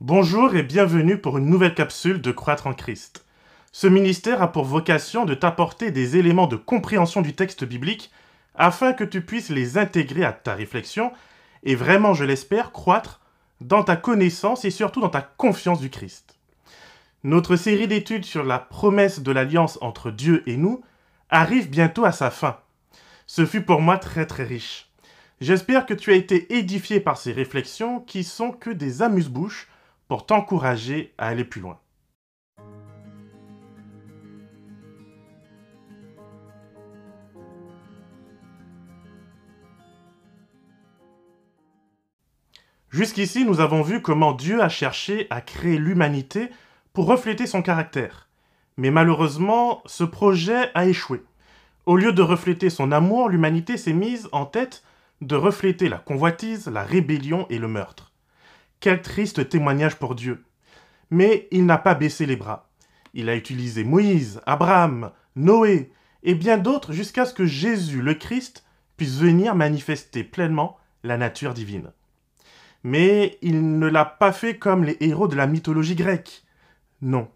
Bonjour et bienvenue pour une nouvelle capsule de Croître en Christ. Ce ministère a pour vocation de t'apporter des éléments de compréhension du texte biblique afin que tu puisses les intégrer à ta réflexion et vraiment, je l'espère, croître dans ta connaissance et surtout dans ta confiance du Christ. Notre série d'études sur la promesse de l'alliance entre Dieu et nous arrive bientôt à sa fin. Ce fut pour moi très très riche. J'espère que tu as été édifié par ces réflexions qui sont que des amuse-bouches pour t'encourager à aller plus loin. Jusqu'ici, nous avons vu comment Dieu a cherché à créer l'humanité pour refléter son caractère. Mais malheureusement, ce projet a échoué. Au lieu de refléter son amour, l'humanité s'est mise en tête de refléter la convoitise, la rébellion et le meurtre. Quel triste témoignage pour Dieu. Mais il n'a pas baissé les bras. Il a utilisé Moïse, Abraham, Noé et bien d'autres jusqu'à ce que Jésus, le Christ, puisse venir manifester pleinement la nature divine. Mais il ne l'a pas fait comme les héros de la mythologie grecque. Non.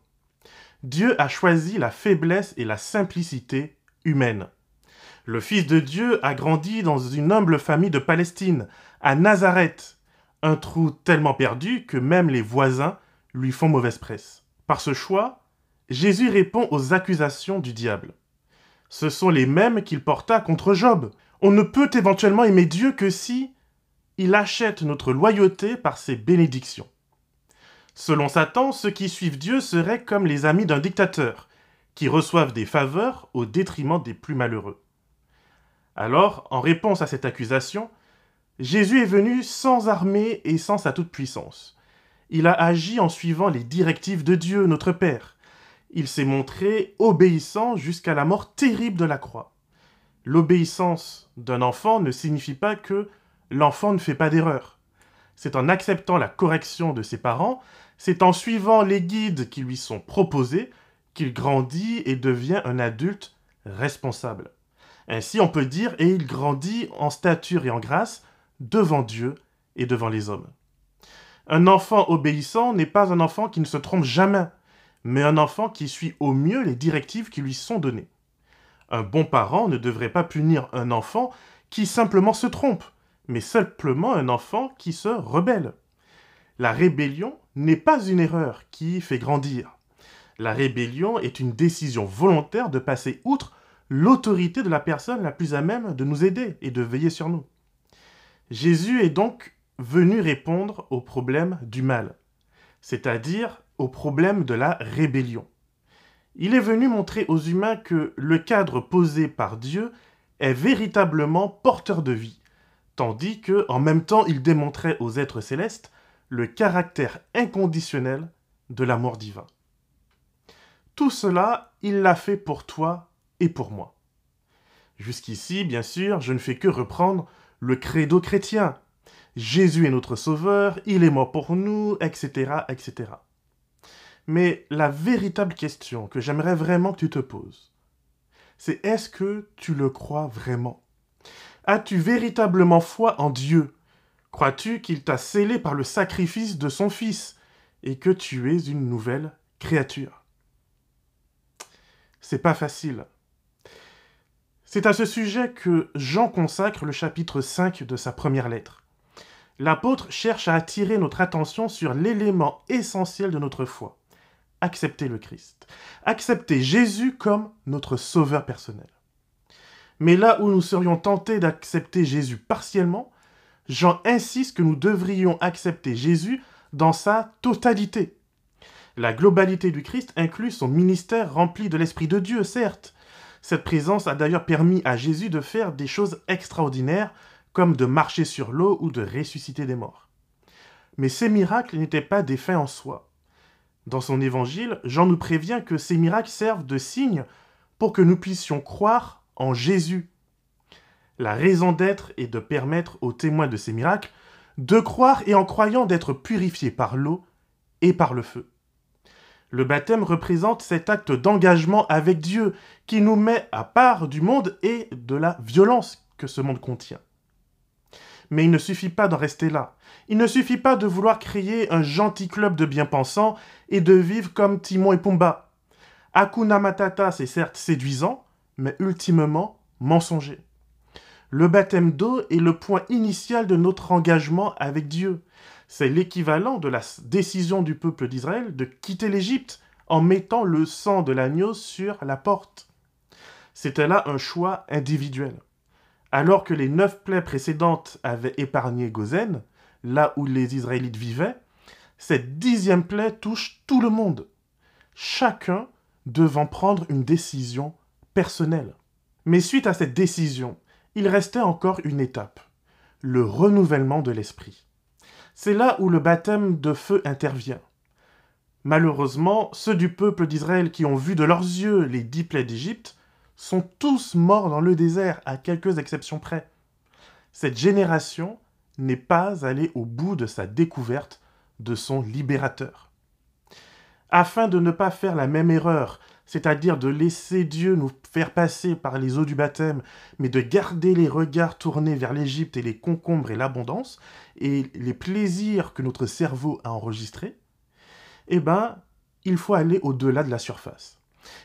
Dieu a choisi la faiblesse et la simplicité humaine. Le Fils de Dieu a grandi dans une humble famille de Palestine, à Nazareth, un trou tellement perdu que même les voisins lui font mauvaise presse. Par ce choix, Jésus répond aux accusations du diable. Ce sont les mêmes qu'il porta contre Job. On ne peut éventuellement aimer Dieu que si il achète notre loyauté par ses bénédictions. Selon Satan, ceux qui suivent Dieu seraient comme les amis d'un dictateur, qui reçoivent des faveurs au détriment des plus malheureux. Alors, en réponse à cette accusation, Jésus est venu sans armée et sans sa toute-puissance. Il a agi en suivant les directives de Dieu, notre Père. Il s'est montré obéissant jusqu'à la mort terrible de la croix. L'obéissance d'un enfant ne signifie pas que l'enfant ne fait pas d'erreur. C'est en acceptant la correction de ses parents, c'est en suivant les guides qui lui sont proposés qu'il grandit et devient un adulte responsable. Ainsi, on peut dire, et il grandit en stature et en grâce devant Dieu et devant les hommes. Un enfant obéissant n'est pas un enfant qui ne se trompe jamais, mais un enfant qui suit au mieux les directives qui lui sont données. Un bon parent ne devrait pas punir un enfant qui simplement se trompe, mais simplement un enfant qui se rebelle. La rébellion n'est pas une erreur qui fait grandir. La rébellion est une décision volontaire de passer outre l'autorité de la personne la plus à même de nous aider et de veiller sur nous. Jésus est donc venu répondre au problème du mal, c'est-à-dire au problème de la rébellion. Il est venu montrer aux humains que le cadre posé par Dieu est véritablement porteur de vie, tandis que, en même temps, il démontrait aux êtres célestes le caractère inconditionnel de l'amour divin. Tout cela, il l'a fait pour toi et pour moi. Jusqu'ici, bien sûr, je ne fais que reprendre le credo chrétien. Jésus est notre sauveur, il est mort pour nous, etc., etc. Mais la véritable question que j'aimerais vraiment que tu te poses, c'est est-ce que tu le crois vraiment? As-tu véritablement foi en Dieu? Crois-tu qu'il t'a scellé par le sacrifice de son Fils et que tu es une nouvelle créature? C'est pas facile. C'est à ce sujet que Jean consacre le chapitre 5 de sa première lettre. L'apôtre cherche à attirer notre attention sur l'élément essentiel de notre foi. Accepter le Christ. Accepter Jésus comme notre sauveur personnel. Mais là où nous serions tentés d'accepter Jésus partiellement, Jean insiste que nous devrions accepter Jésus dans sa totalité. La globalité du Christ inclut son ministère rempli de l'Esprit de Dieu, certes, cette présence a d'ailleurs permis à Jésus de faire des choses extraordinaires, comme de marcher sur l'eau ou de ressusciter des morts. Mais ces miracles n'étaient pas des fins en soi. Dans son évangile, Jean nous prévient que ces miracles servent de signe pour que nous puissions croire en Jésus. La raison d'être est de permettre aux témoins de ces miracles de croire et en croyant d'être purifiés par l'eau et par le feu. Le baptême représente cet acte d'engagement avec Dieu qui nous met à part du monde et de la violence que ce monde contient. Mais il ne suffit pas d'en rester là. Il ne suffit pas de vouloir créer un gentil club de bien-pensants et de vivre comme Timon et Pumba. Hakuna Matata, c'est certes séduisant, mais ultimement mensonger. Le baptême d'eau est le point initial de notre engagement avec Dieu. C'est l'équivalent de la décision du peuple d'Israël de quitter l'Égypte en mettant le sang de l'agneau sur la porte. C'était là un choix individuel. Alors que les neuf plaies précédentes avaient épargné Gozen, là où les Israélites vivaient, cette dixième plaie touche tout le monde, chacun devant prendre une décision personnelle. Mais suite à cette décision, il restait encore une étape, le renouvellement de l'esprit. C'est là où le baptême de feu intervient. Malheureusement, ceux du peuple d'Israël qui ont vu de leurs yeux les dix plaies d'Égypte sont tous morts dans le désert, à quelques exceptions près. Cette génération n'est pas allée au bout de sa découverte de son libérateur. Afin de ne pas faire la même erreur, c'est-à-dire de laisser Dieu nous faire passer par les eaux du baptême, mais de garder les regards tournés vers l'Égypte et les concombres et l'abondance, et les plaisirs que notre cerveau a enregistrés, eh ben, il faut aller au-delà de la surface.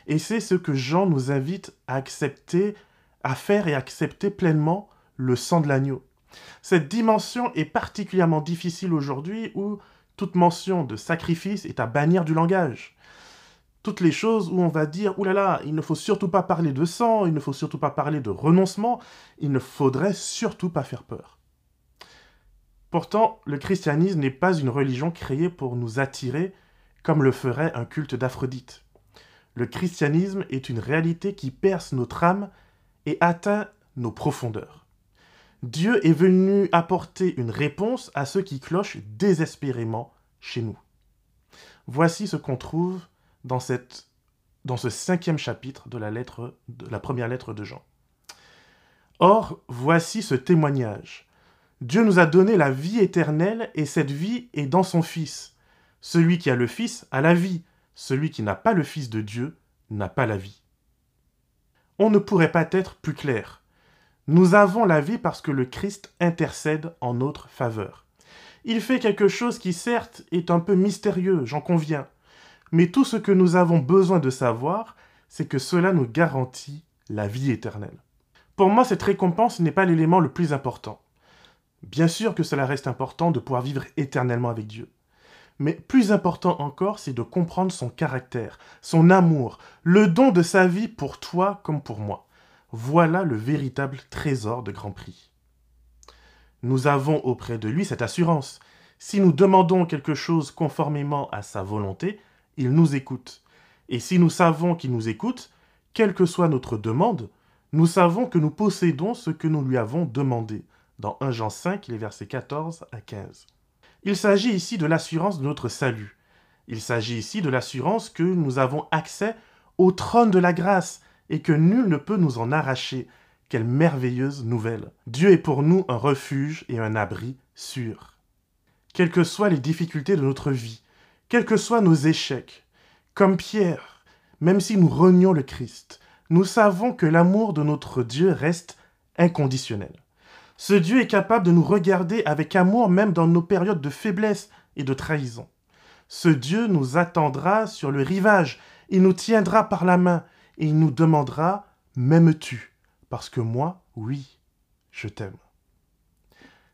Et c'est ce que Jean nous invite à accepter, à faire et accepter pleinement le sang de l'agneau. Cette dimension est particulièrement difficile aujourd'hui où toute mention de sacrifice est à bannir du langage. Toutes les choses où on va dire, oulala, là là, il ne faut surtout pas parler de sang, il ne faut surtout pas parler de renoncement, il ne faudrait surtout pas faire peur. Pourtant, le christianisme n'est pas une religion créée pour nous attirer comme le ferait un culte d'Aphrodite. Le christianisme est une réalité qui perce notre âme et atteint nos profondeurs. Dieu est venu apporter une réponse à ceux qui clochent désespérément chez nous. Voici ce qu'on trouve dans, ce cinquième chapitre de la, de la première lettre de Jean. Or, voici ce témoignage. Dieu nous a donné la vie éternelle et cette vie est dans son Fils. Celui qui a le Fils a la vie. Celui qui n'a pas le Fils de Dieu n'a pas la vie. On ne pourrait pas être plus clair. Nous avons la vie parce que le Christ intercède en notre faveur. Il fait quelque chose qui certes est un peu mystérieux, j'en conviens, mais tout ce que nous avons besoin de savoir, c'est que cela nous garantit la vie éternelle. Pour moi, cette récompense n'est pas l'élément le plus important. Bien sûr que cela reste important de pouvoir vivre éternellement avec Dieu. Mais plus important encore, c'est de comprendre son caractère, son amour, le don de sa vie pour toi comme pour moi. Voilà le véritable trésor de Grand Prix. Nous avons auprès de lui cette assurance. Si nous demandons quelque chose conformément à sa volonté, il nous écoute. Et si nous savons qu'il nous écoute, quelle que soit notre demande, nous savons que nous possédons ce que nous lui avons demandé. Dans 1 Jean 5, les versets 14 à 15. Il s'agit ici de l'assurance de notre salut. Il s'agit ici de l'assurance que nous avons accès au trône de la grâce et que nul ne peut nous en arracher. Quelle merveilleuse nouvelle. Dieu est pour nous un refuge et un abri sûr. Quelles que soient les difficultés de notre vie, quels que soient nos échecs, comme Pierre, même si nous renions le Christ, nous savons que l'amour de notre Dieu reste inconditionnel. Ce Dieu est capable de nous regarder avec amour même dans nos périodes de faiblesse et de trahison. Ce Dieu nous attendra sur le rivage, il nous tiendra par la main et il nous demandera M'aimes-tu? Parce que moi, oui, je t'aime.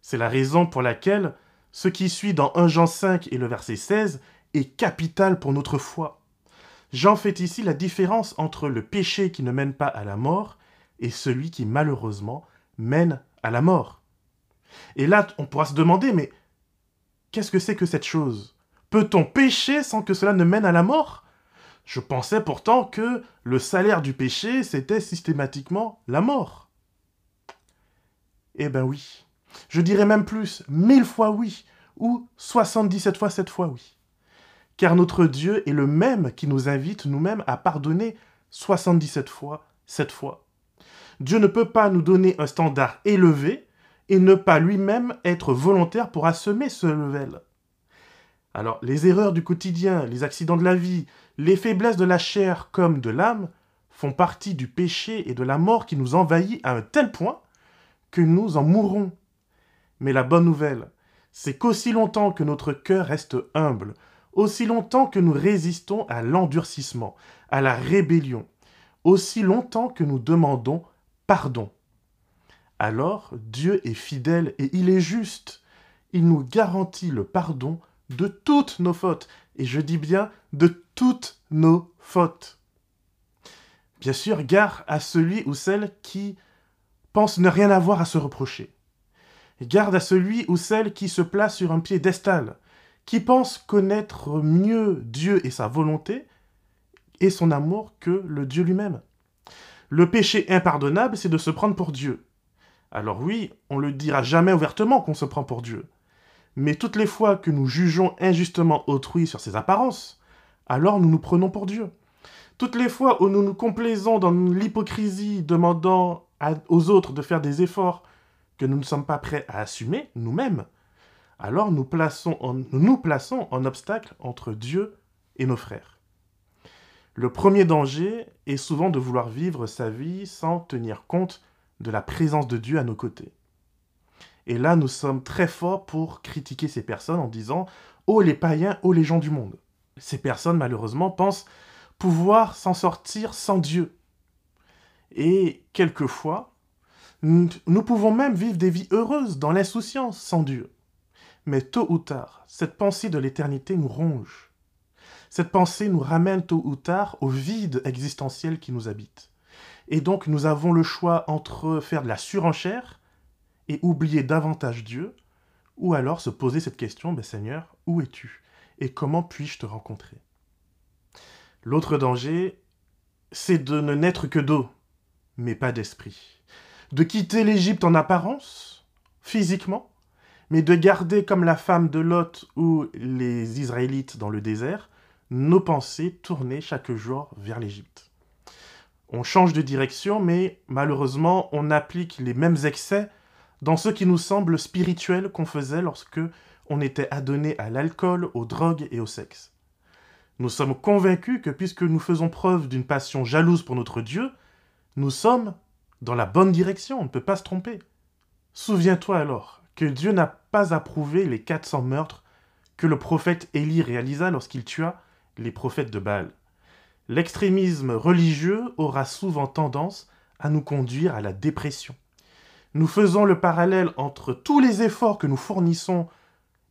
C'est la raison pour laquelle ce qui suit dans 1 Jean 5 et le verset 16 est capital pour notre foi. Jean fait ici la différence entre le péché qui ne mène pas à la mort et celui qui malheureusement mène à la mort. Et là, on pourra se demander, mais qu'est-ce que c'est que cette chose? Peut-on pécher sans que cela ne mène à la mort? Je pensais pourtant que le salaire du péché, c'était systématiquement la mort. Eh ben oui. Je dirais même plus, mille fois oui, ou 77 fois sept fois oui. Car notre Dieu est le même qui nous invite nous-mêmes à pardonner 77 fois sept fois. Dieu ne peut pas nous donner un standard élevé et ne pas lui-même être volontaire pour assommer ce level. Alors, les erreurs du quotidien, les accidents de la vie, les faiblesses de la chair comme de l'âme font partie du péché et de la mort qui nous envahit à un tel point que nous en mourrons. Mais la bonne nouvelle, c'est qu'aussi longtemps que notre cœur reste humble, aussi longtemps que nous résistons à l'endurcissement, à la rébellion, aussi longtemps que nous demandons pardon, alors Dieu est fidèle et il est juste. Il nous garantit le pardon de toutes nos fautes, et je dis bien de toutes nos fautes. Bien sûr, gare à celui ou celle qui pense ne rien avoir à se reprocher. Garde à celui ou celle qui se place sur un piédestal, qui pense connaître mieux Dieu et sa volonté et son amour que le Dieu lui-même. Le péché impardonnable, c'est de se prendre pour Dieu. Alors oui, on le dira jamais ouvertement qu'on se prend pour Dieu. Mais toutes les fois que nous jugeons injustement autrui sur ses apparences, alors nous nous prenons pour Dieu. Toutes les fois où nous nous complaisons dans l'hypocrisie, demandant aux autres de faire des efforts que nous ne sommes pas prêts à assumer nous-mêmes, alors nous, plaçons nous nous plaçons en obstacle entre Dieu et nos frères. Le premier danger est souvent de vouloir vivre sa vie sans tenir compte de la présence de Dieu à nos côtés. Et là, nous sommes très forts pour critiquer ces personnes en disant Oh les païens, oh les gens du monde. Ces personnes, malheureusement, pensent pouvoir s'en sortir sans Dieu. Et quelquefois, nous pouvons même vivre des vies heureuses dans l'insouciance sans Dieu. Mais tôt ou tard, cette pensée de l'éternité nous ronge. Cette pensée nous ramène tôt ou tard au vide existentiel qui nous habite. Et donc nous avons le choix entre faire de la surenchère et oublier davantage Dieu, ou alors se poser cette question, ben Seigneur, où es-tu? Et comment puis-je te rencontrer? L'autre danger, c'est de ne naître que d'eau, mais pas d'esprit. De quitter l'Égypte en apparence, physiquement, mais de garder comme la femme de Lot ou les Israélites dans le désert, nos pensées tournées chaque jour vers l'Égypte. On change de direction, mais malheureusement, on applique les mêmes excès dans ce qui nous semble spirituel qu'on faisait lorsque on était adonné à l'alcool, aux drogues et au sexe. Nous sommes convaincus que puisque nous faisons preuve d'une passion jalouse pour notre Dieu, nous sommes dans la bonne direction, on ne peut pas se tromper. Souviens-toi alors que Dieu n'a pas approuvé les 400 meurtres que le prophète Élie réalisa lorsqu'il tua les prophètes de Baal. L'extrémisme religieux aura souvent tendance à nous conduire à la dépression. Nous faisons le parallèle entre tous les efforts que nous fournissons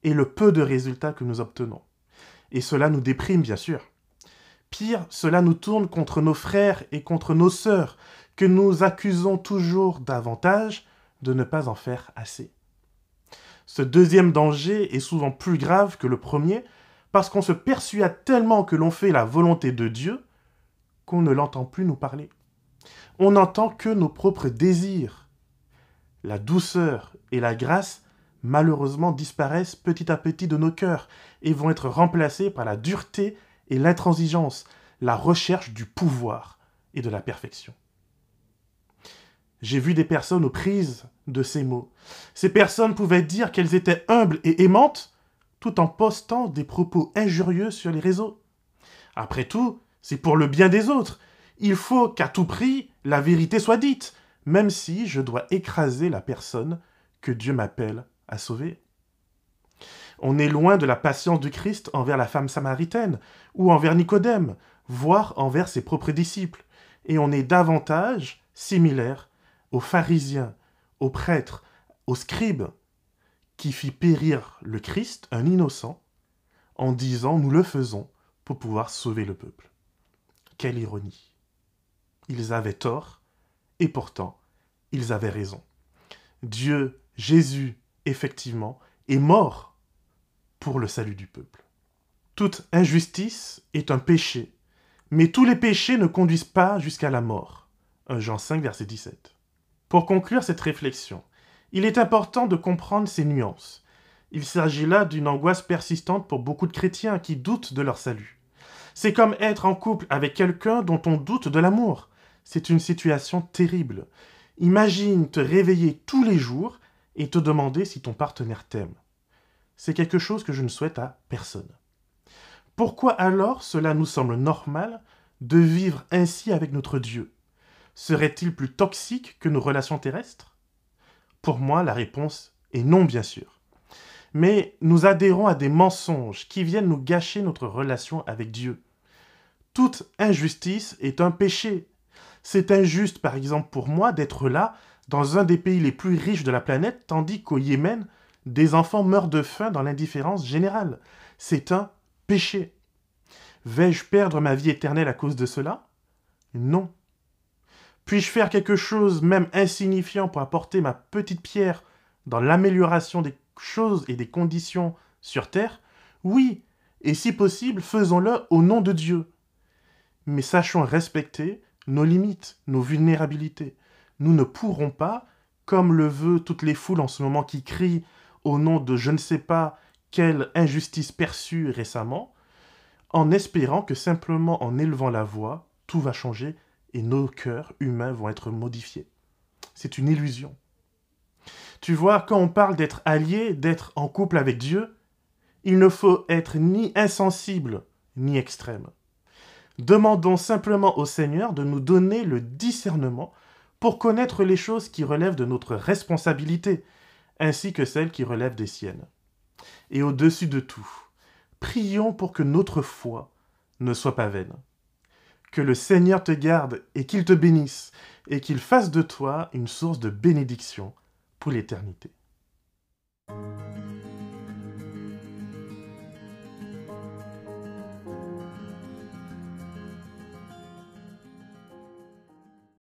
et le peu de résultats que nous obtenons et cela nous déprime bien sûr. Pire, cela nous tourne contre nos frères et contre nos sœurs, que nous accusons toujours davantage de ne pas en faire assez. Ce deuxième danger est souvent plus grave que le premier, parce qu'on se persuade tellement que l'on fait la volonté de Dieu qu'on ne l'entend plus nous parler. On n'entend que nos propres désirs. La douceur et la grâce malheureusement disparaissent petit à petit de nos cœurs et vont être remplacés par la dureté et l'intransigeance, la recherche du pouvoir et de la perfection. J'ai vu des personnes aux prises de ces mots. Ces personnes pouvaient dire qu'elles étaient humbles et aimantes tout en postant des propos injurieux sur les réseaux. Après tout, c'est pour le bien des autres. Il faut qu'à tout prix la vérité soit dite, même si je dois écraser la personne que Dieu m'appelle à sauver. On est loin de la patience du Christ envers la femme samaritaine ou envers Nicodème, voire envers ses propres disciples, et on est davantage similaire aux pharisiens, aux prêtres, aux scribes, qui fit périr le Christ, un innocent, en disant nous le faisons pour pouvoir sauver le peuple. Quelle ironie. Ils avaient tort, et pourtant, ils avaient raison. Dieu, Jésus, effectivement, est mort pour le salut du peuple. Toute injustice est un péché, mais tous les péchés ne conduisent pas jusqu'à la mort. 1 Jean 5, verset 17. Pour conclure cette réflexion, il est important de comprendre ces nuances. Il s'agit là d'une angoisse persistante pour beaucoup de chrétiens qui doutent de leur salut. C'est comme être en couple avec quelqu'un dont on doute de l'amour. C'est une situation terrible. Imagine te réveiller tous les jours et te demander si ton partenaire t'aime. C'est quelque chose que je ne souhaite à personne. Pourquoi alors cela nous semble normal de vivre ainsi avec notre Dieu? Serait-il plus toxique que nos relations terrestres Pour moi, la réponse et non bien sûr. Mais nous adhérons à des mensonges qui viennent nous gâcher notre relation avec Dieu. Toute injustice est un péché. C'est injuste, par exemple, pour moi d'être là, dans un des pays les plus riches de la planète, tandis qu'au Yémen, des enfants meurent de faim dans l'indifférence générale. C'est un péché. Vais-je perdre ma vie éternelle à cause de cela? Non. Puis-je faire quelque chose, même insignifiant, pour apporter ma petite pierre dans l'amélioration des choses et des conditions sur Terre? Oui, et si possible, faisons-le au nom de Dieu. Mais sachons respecter nos limites, nos vulnérabilités. Nous ne pourrons pas, comme le veut toutes les foules en ce moment qui crient au nom de je ne sais pas quelle injustice perçue récemment, en espérant que simplement en élevant la voix, tout va changer et nos cœurs humains vont être modifiés. C'est une illusion. Tu vois, quand on parle d'être allié, d'être en couple avec Dieu, il ne faut être ni insensible ni extrême. Demandons simplement au Seigneur de nous donner le discernement pour connaître les choses qui relèvent de notre responsabilité, ainsi que celles qui relèvent des siennes. Et au-dessus de tout, prions pour que notre foi ne soit pas vaine. Que le Seigneur te garde et qu'il te bénisse, et qu'il fasse de toi une source de bénédiction pour l'éternité.